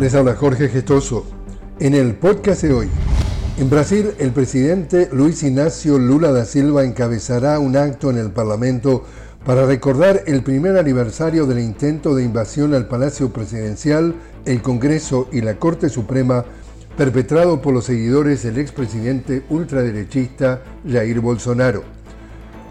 Les habla Jorge Gestoso. En el podcast de hoy, en Brasil, el presidente Luis Ignacio Lula da Silva encabezará un acto en el Parlamento para recordar el primer aniversario del intento de invasión al Palacio Presidencial, el Congreso y la Corte Suprema perpetrado por los seguidores del expresidente ultraderechista Jair Bolsonaro.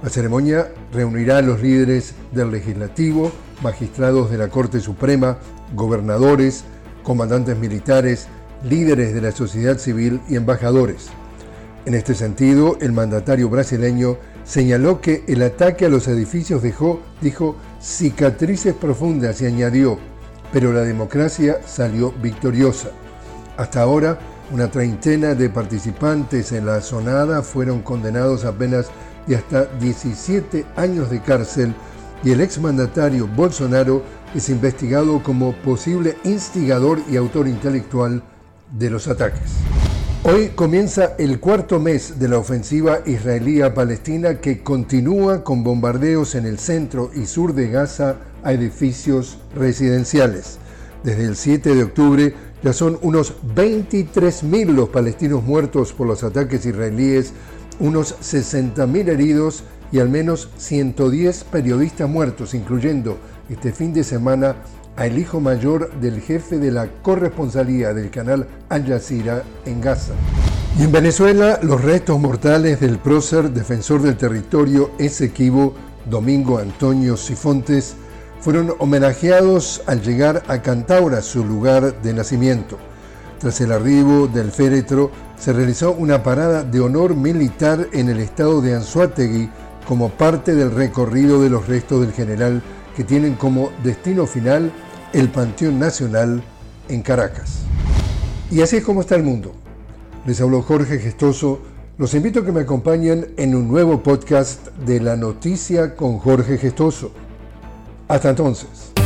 La ceremonia reunirá a los líderes del legislativo, magistrados de la Corte Suprema, gobernadores, comandantes militares, líderes de la sociedad civil y embajadores. En este sentido, el mandatario brasileño señaló que el ataque a los edificios dejó, dijo, cicatrices profundas y añadió, pero la democracia salió victoriosa. Hasta ahora, una treintena de participantes en la sonada fueron condenados a penas de hasta 17 años de cárcel y el exmandatario Bolsonaro es investigado como posible instigador y autor intelectual de los ataques. Hoy comienza el cuarto mes de la ofensiva israelí a Palestina que continúa con bombardeos en el centro y sur de Gaza a edificios residenciales. Desde el 7 de octubre ya son unos 23.000 los palestinos muertos por los ataques israelíes, unos 60.000 heridos y al menos 110 periodistas muertos, incluyendo este fin de semana al hijo mayor del jefe de la corresponsalía del canal Al Jazeera en Gaza. Y en Venezuela, los restos mortales del prócer defensor del territorio Esequibo, Domingo Antonio Sifontes, fueron homenajeados al llegar a Cantaura, su lugar de nacimiento. Tras el arribo del féretro, se realizó una parada de honor militar en el estado de Anzuategui como parte del recorrido de los restos del general que tienen como destino final el Panteón Nacional en Caracas. Y así es como está el mundo. Les habló Jorge Gestoso. Los invito a que me acompañen en un nuevo podcast de La Noticia con Jorge Gestoso. Hasta entonces.